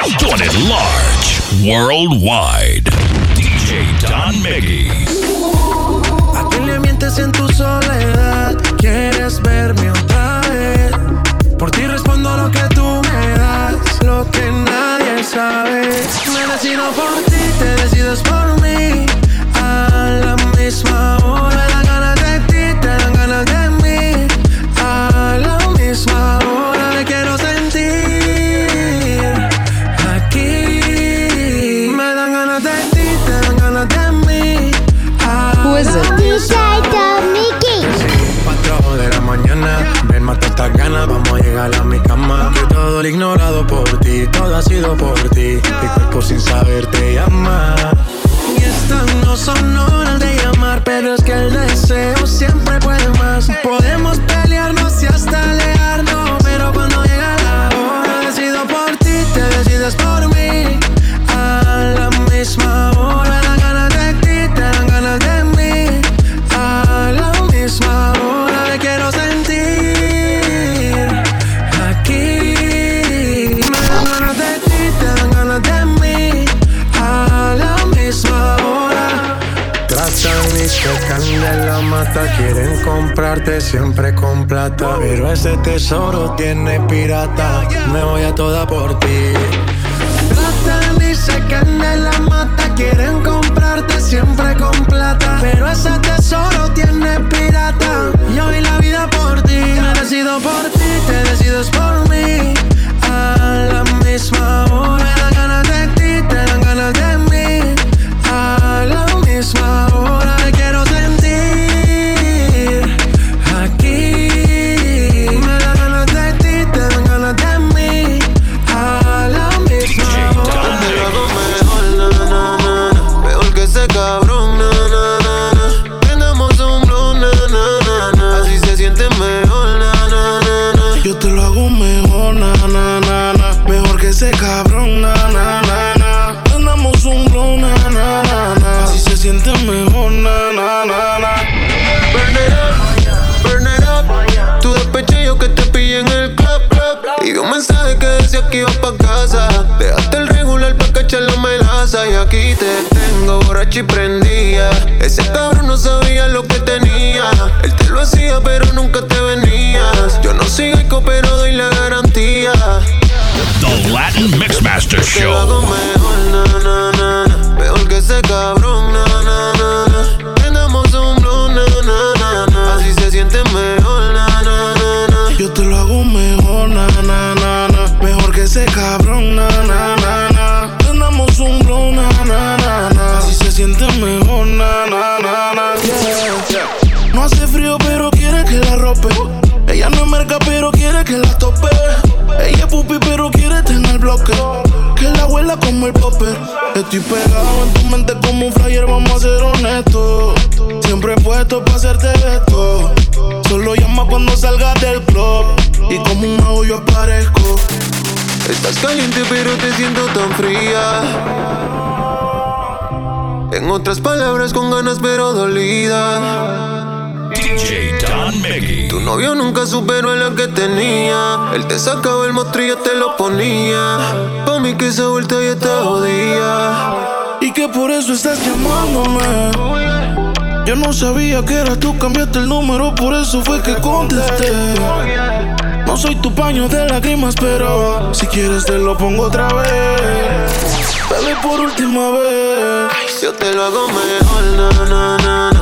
Doing it large, worldwide. DJ Don Miggy. ¿A quién le mientes en tu soledad? ¿Quieres verme otra vez? Por ti respondo lo que tú me das, lo que nadie sabe. Me decido por ti, te decides por sin saber te llama. Y estas no son horas de llamar, pero es que el deseo siempre puede más. Podemos mata, quieren comprarte siempre con plata. Pero ese tesoro tiene pirata, me voy a toda por ti. Tratan y secan de la mata, quieren comprarte siempre con plata. Pero ese casa. Dejaste el regular pa' cachar la melaza. Y aquí te tengo borracha y prendía. Ese cabrón no sabía lo que tenía. Él te lo hacía, pero nunca te venías. Yo no soy eco, pero doy la garantía. The Latin Mixmaster Show. mejor, na, na, na. Mejor que ese cabrón, Que la abuela como el popper. Estoy pegado en tu mente como un flyer, vamos a ser honestos. Siempre puesto para hacerte esto. Solo llama cuando salgas del club. Y como un mago yo aparezco. Estás caliente pero te siento tan fría. En otras palabras con ganas pero dolida. DJ Don Miggy. Tu novio nunca superó a la que tenía. Él te sacaba el mostrillo, te lo ponía. Pa' mí que esa vuelta ya te jodía. Y que por eso estás llamándome. Yo no sabía que eras tú, cambiaste el número, por eso fue que contesté. No soy tu paño de lágrimas, pero si quieres te lo pongo otra vez. Dale por última vez. Yo te lo hago mejor, na, na, na,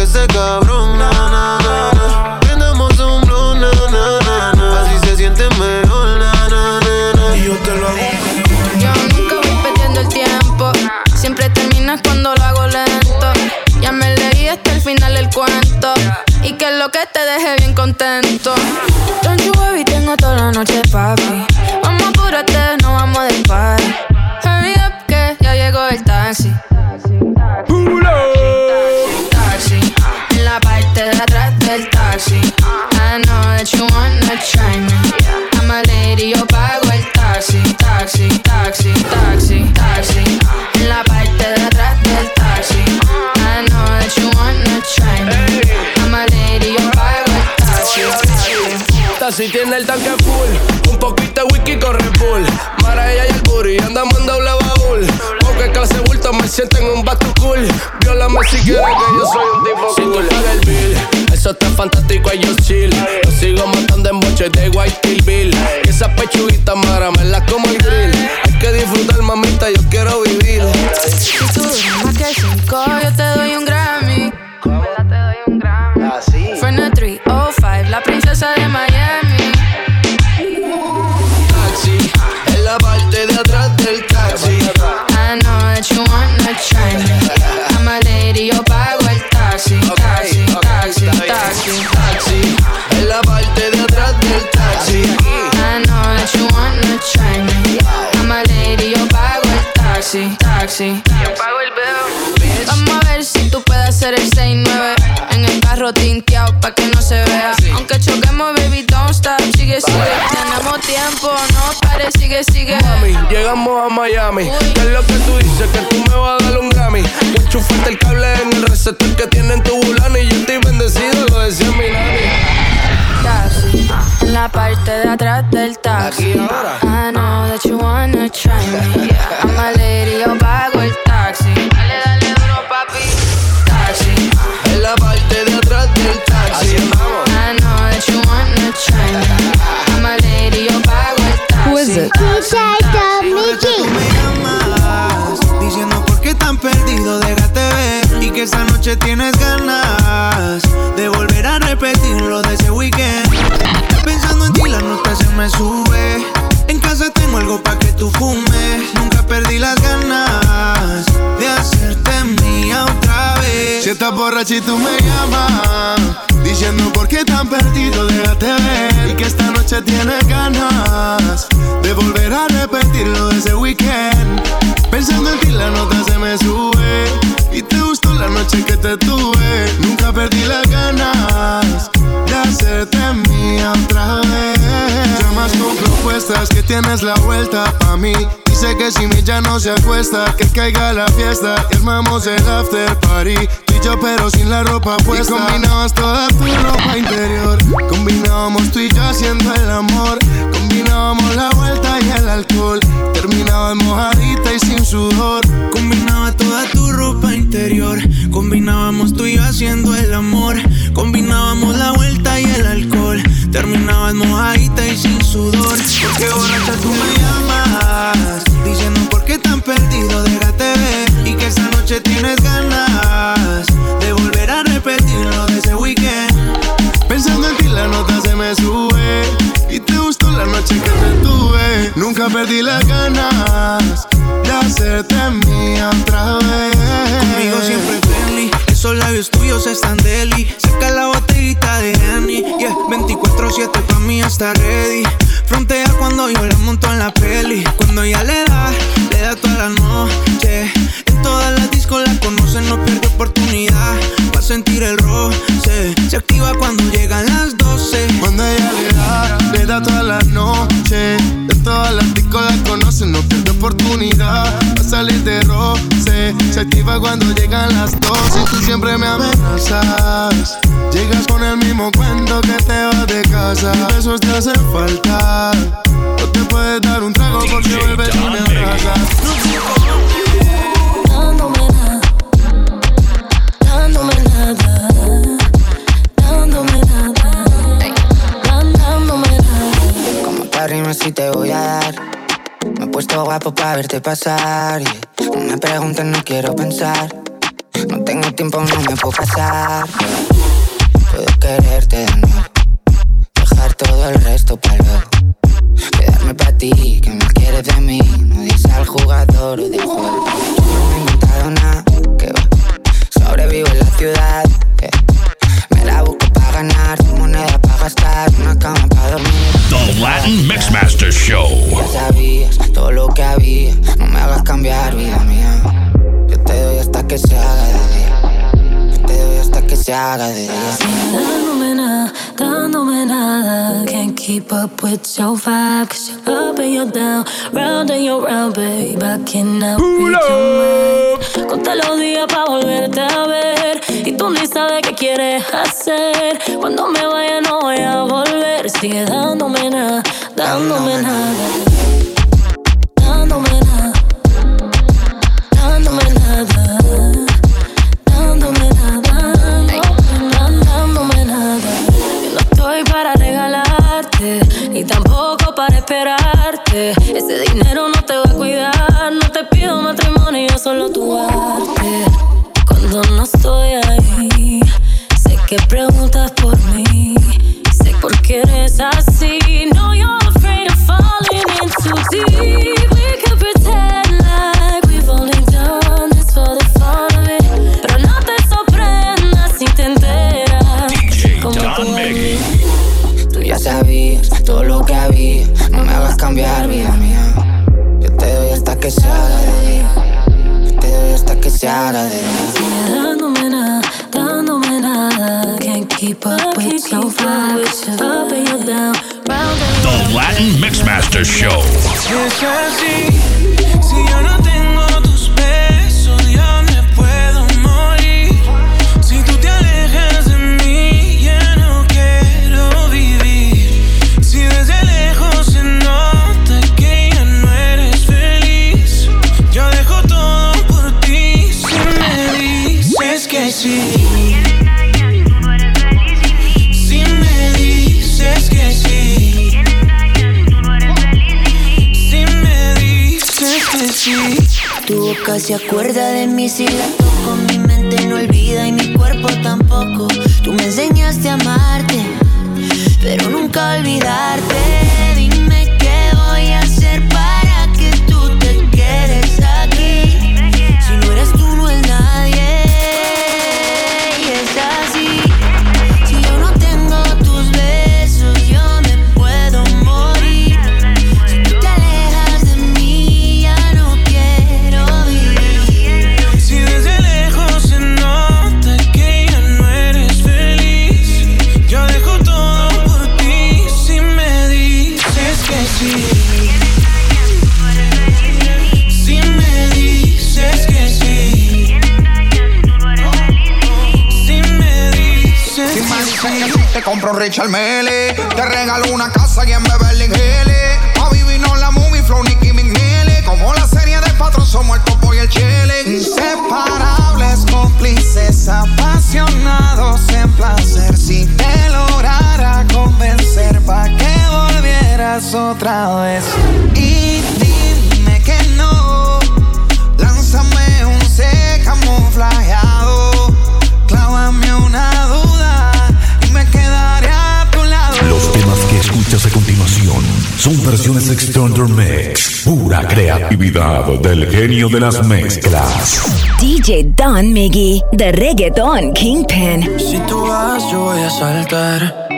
que ese cabrón, na, na, na, na. Prendamos un blow, na, na, na, na. Así se siente mejor, na, na, na, na. Y yo te lo hago. Yo nunca voy perdiendo el tiempo. Siempre terminas cuando lo hago lento. Ya me leí hasta el final del cuento. Y que es lo que te deje bien contento. Don't you worry, tengo toda la noche, papi. Booty, andamos en doble baúl. Porque clase bulto me sienten un back cool. Viólame si quieres que yo soy un tipo si cool. Si el bill, eso está fantástico, ellos chill. Lo sigo matando en boches de White Kill Bill. Y esas pechuguitas la como el grill. Hay que disfrutar, mamita, yo quiero vivir. Si tú más que cinco, yo te doy un Grammy. Taxi. Yo pago el bill. Vamos a ver si tú puedes hacer el 6-9 en el carro tinteado pa' que no de ese weekend. Pensando en ti la nota se me sube. En casa tengo algo pa' que tú fumes. Nunca perdí las ganas De hacerte mía otra vez. Si estás borracha y tú me llamas Diciendo por qué tan perdido, déjate ver. Y que esta noche tienes ganas De volver a repetir lo de ese weekend. Pensando en ti la nota se me sube. Y te gustó la noche que te tuve. Nunca perdí las ganas De hacerte mía otra vez. Llamas con propuestas que tienes la vuelta pa' mí. Dice que si mi ya no se acuesta Que caiga la fiesta y armamos el after party. Tú y yo pero sin la ropa puesta. Y combinabas toda tu ropa interior. Combinábamos tú y yo haciendo el amor. Combinábamos la vuelta y el alcohol Falta No te puedes dar un trago porque DJ vuelves y me abrazas dándome nada, dándome nada, dándome nada, dándome nada. Como te rimas si te voy a dar. Me he puesto guapo para verte pasar. yeah. No me preguntes, no quiero pensar. No tengo tiempo, no me puedo pasar. yeah. Puedo quererte de with your vibe. Cause you're up and you're down, round and you're round, babe. I cannot read your mind. Conté los días pa' volverte a ver. Y tú ni sabes qué quieres hacer. Cuando me vaya, no voy a volver. Sigue dándome nada, dándome nada. right. Dándome nada, dándome nada. Can't keep up with your vibes. Up and down, round and The Latin Mixmaster Show. loca se acuerda de mí si la toco. Mi mente no olvida y mi cuerpo tampoco. Tú me enseñaste a amarte, pero nunca olvidar echarme Mix. Pura creatividad del genio de las mezclas. DJ Don Miggy, de Reggaeton Kingpin. Si tú vas, yo voy a saltar.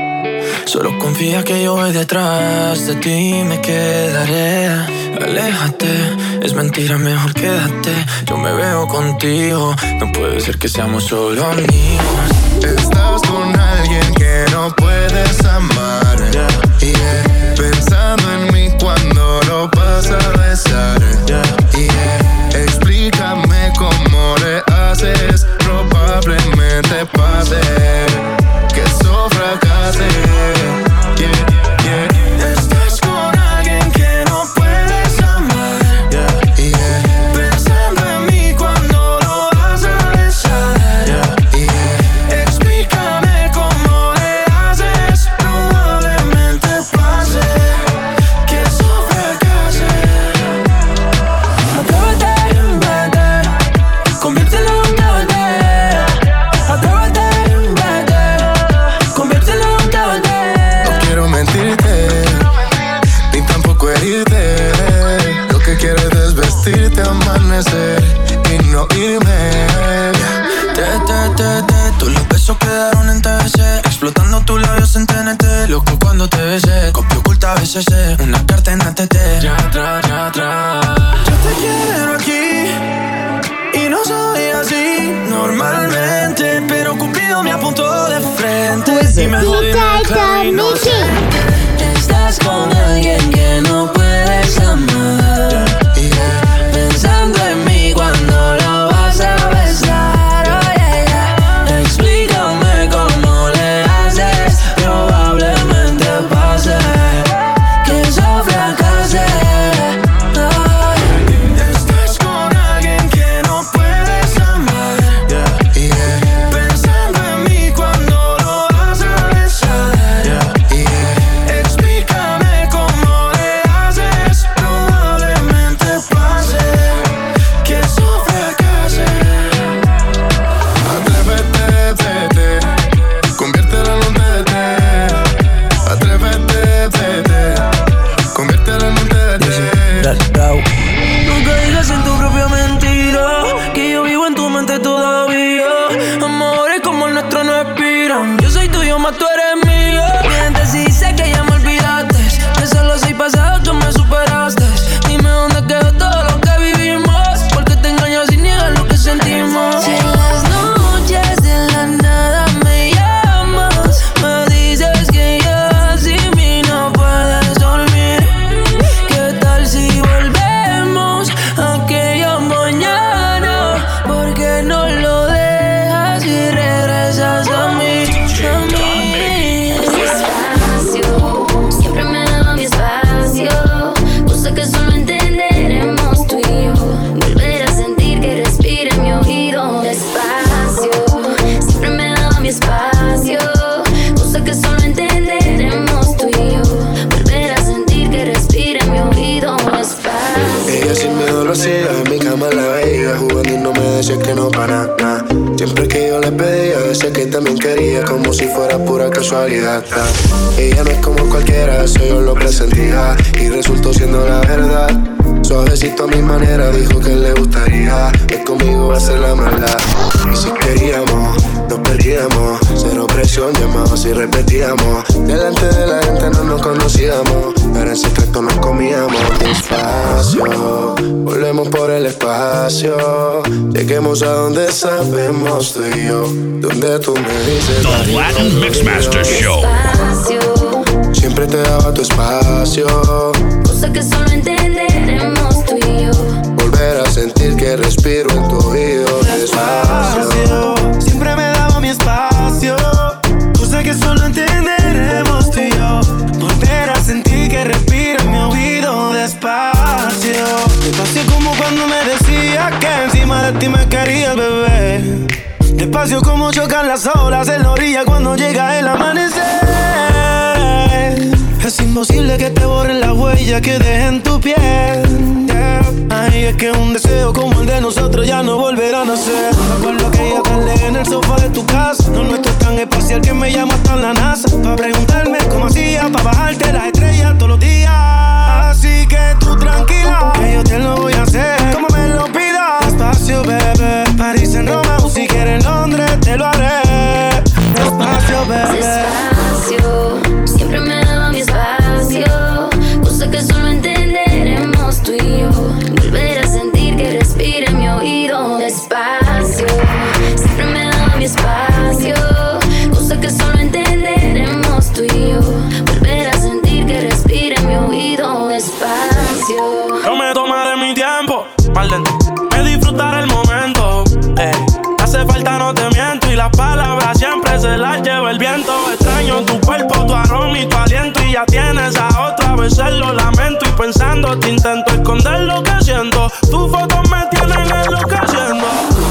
Solo confía que yo voy detrás de ti me quedaré. Aléjate, es mentira, mejor quédate. Yo me veo contigo, no puede ser que seamos solo amigos. Estás con alguien que no puedes amar. Y yeah. pensando en mí cuando lo vas a besar. Yeah. Explícame cómo le haces. Probablemente pase que eso fracase. Ella no es como cualquiera, eso yo lo presentía Y resultó siendo la verdad. Suavecito a mi manera, dijo que le gustaría. Que conmigo ser la maldad. Y si queríamos, nos perdíamos. Cero presión, llamamos y repetíamos. Delante de la gente no nos conocíamos. Pero en secreto nos comíamos. Despacio Volvemos por el espacio. Lleguemos a donde sabemos tú y yo. Donde tú me dices The Latin Mixmaster Show. Siempre te daba tu espacio Cosa que solo entenderemos tú y yo. Volver a sentir que respiro en tu oído despacio Siempre me daba mi espacio. Cosa que solo entenderemos tú y yo. Volver a sentir que respiro en mi oído despacio. Despacio como cuando me decía que encima de ti me quería bebé. Despacio como chocan las olas en la orilla cuando llega el amanecer. Es imposible que te borren la huella que deje en tu piel. Ay, es que un deseo como el de nosotros ya no volverá a nacer. Recuerdo aquella tarde en el sofá de tu casa. No nuestro es tan espacial que me llama hasta la NASA. Para preguntarme cómo hacía, para bajarte las estrellas todos los días. Así que tú tranquila, que yo te lo voy a hacer. Como me lo pidas, despacio, bebé. París en Roma o si quieres en Londres, te lo haré. Despacio, bebé. Ya tienes a otra, a veces lo lamento. Y pensando, te intento esconder lo que siento. Tus fotos me tienen enloqueciendo.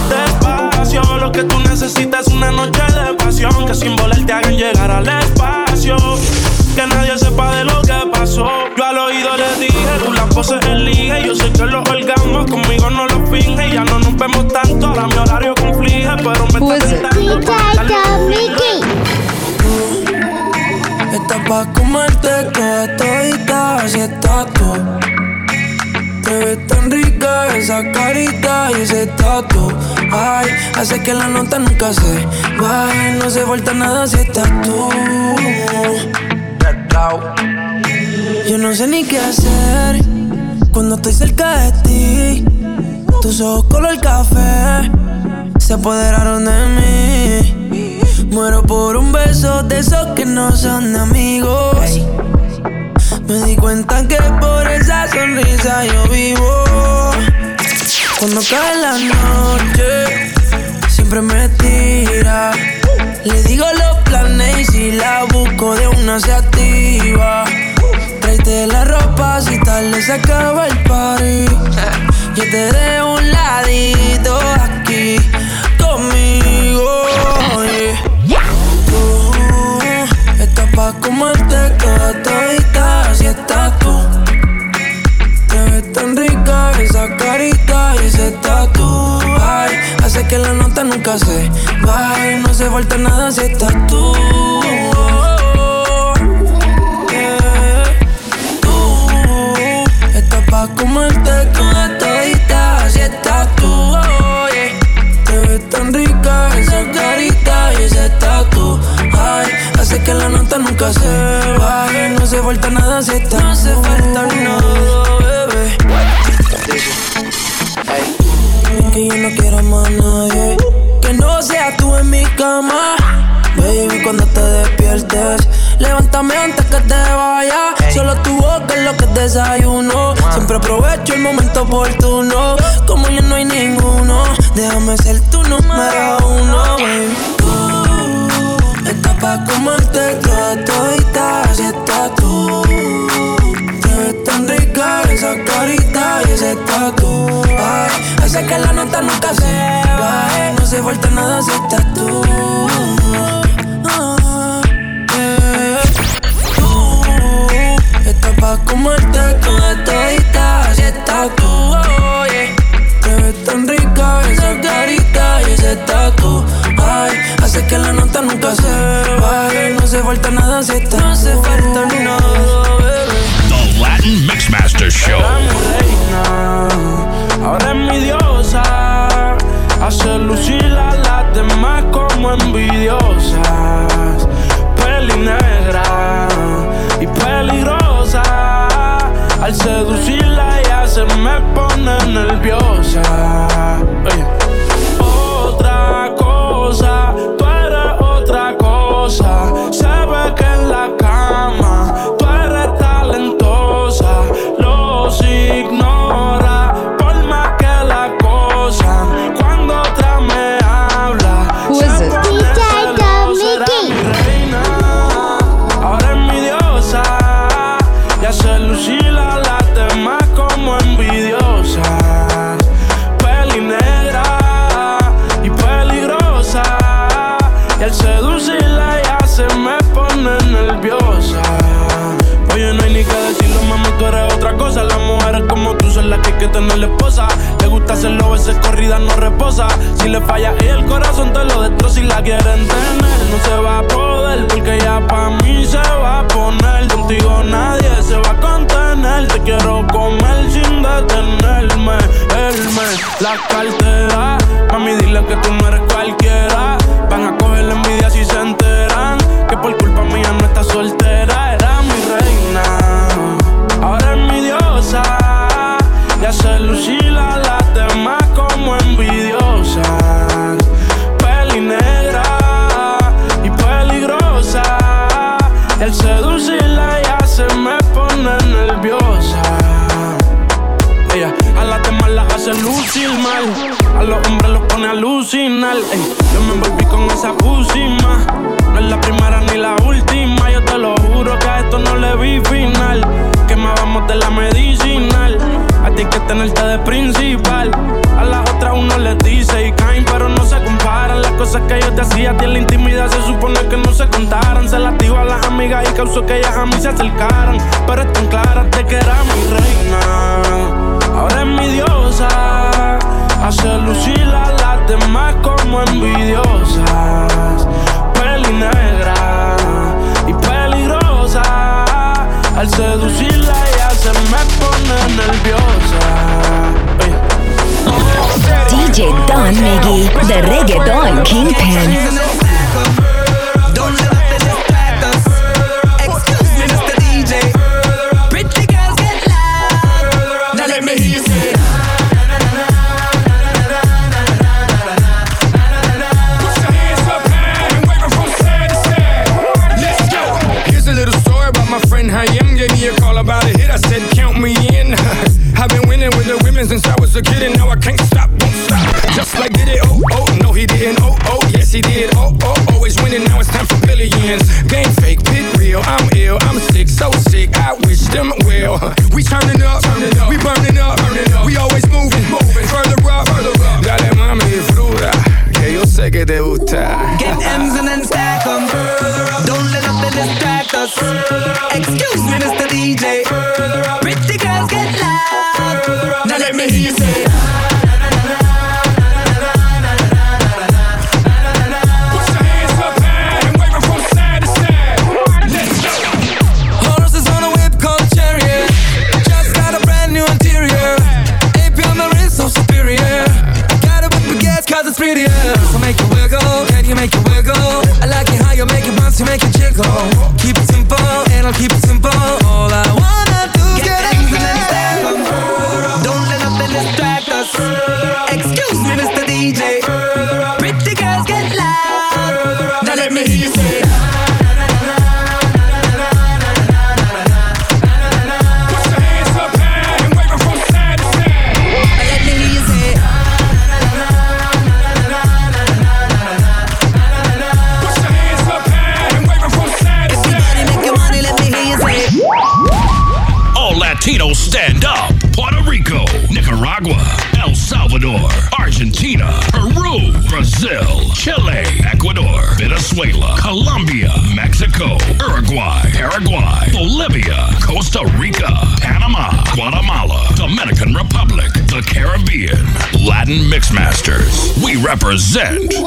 Despacio, lo que tú necesitas es una noche de pasión. Que sin volar te hagan llegar al espacio. Que nadie sepa de lo que pasó. Yo al oído le dije, tú las poses. Y yo sé que los orgasmos conmigo no los finge. Ya no nos vemos tanto, ahora mi horario conflige. Pero me está tentando comerte toda todita, así estás tú. Te ves tan rica esa carita y ese tatu. Ay, hace que la nota nunca se baje. No se falta nada si estás tú. Yo no sé ni qué hacer cuando estoy cerca de ti. Tus ojos color café se apoderaron de mí. Muero por un beso de esos que no son de amigos. Me di cuenta que por esa sonrisa yo vivo. Cuando cae la noche, siempre me tira. Le digo los planes y si la busco de una se activa. Tráete la ropa si tarde se acaba el party. Yo te dejo ese tatu. Ay, hace que la nota nunca se baje. No se falta nada si estás tú. Yeah. Tú estás pa' comerte toda todita si estás tú. yeah. Te ves tan rica esa carita y ese tatu. Ay, hace que la nota nunca se baje. No se falta nada si estás No se falta nada, que yo no quiero más nadie. Que no seas tú en mi cama. Baby, cuando te despiertes Levántame antes que te vaya. Solo tu boca es lo que desayuno. Siempre aprovecho el momento oportuno. Como ya no hay ninguno Déjame ser tu número uno, baby. Tú estás pa' comerte toda todita Así estás tú Te ves tan cara, esa carita y ese tatu. Hace que la nota nunca se va. Eh. No se falta nada si estás tú. Ah. Tú, estás pa' comerte toda todita si estás tú. Oh, yeah. Te ves tan rica esa carita y ese tatu. Hace que la nota nunca se va. Eh. No se falta nada si estás No se falta ni nada, baby. Latin Mix Match. After Show. ahora es mi diosa. Hace lucir a las demás como envidiosas. Peli negra y peligrosa. Al seducirla ya se me pone nerviosa. Hey. Otra cosa la cartera. Mami, dile que tú alucinar. Yo me envolví con esa pusima. No es la primera ni la última. Yo te lo juro que a esto no le vi final. Quemábamos de la medicinal. A ti que tenerte de principal. A las otras uno les dice y caen, pero no se comparan. Las cosas que yo te hacía a ti en la intimidad se supone que no se contaran. Se las dio a las amigas y causó que ellas a mí se acercaran. Pero es tan clara de que era mi reina. Ahora es mi diosa Hace lucir a las demás como envidiosas. Peli negra y peligrosa. Al seducirla ella se me pone nerviosa. Hey. DJ Don Miggy, the reggaeton kingpin. burning up. Turn up. We burning up. Burn up. We always moving. moving. Further up. Further up. Dale mami disfruta, que yo sé que te gusta. Get M's and then stack them. Don't let nothing distract us. Excuse me, Mr. DJ. present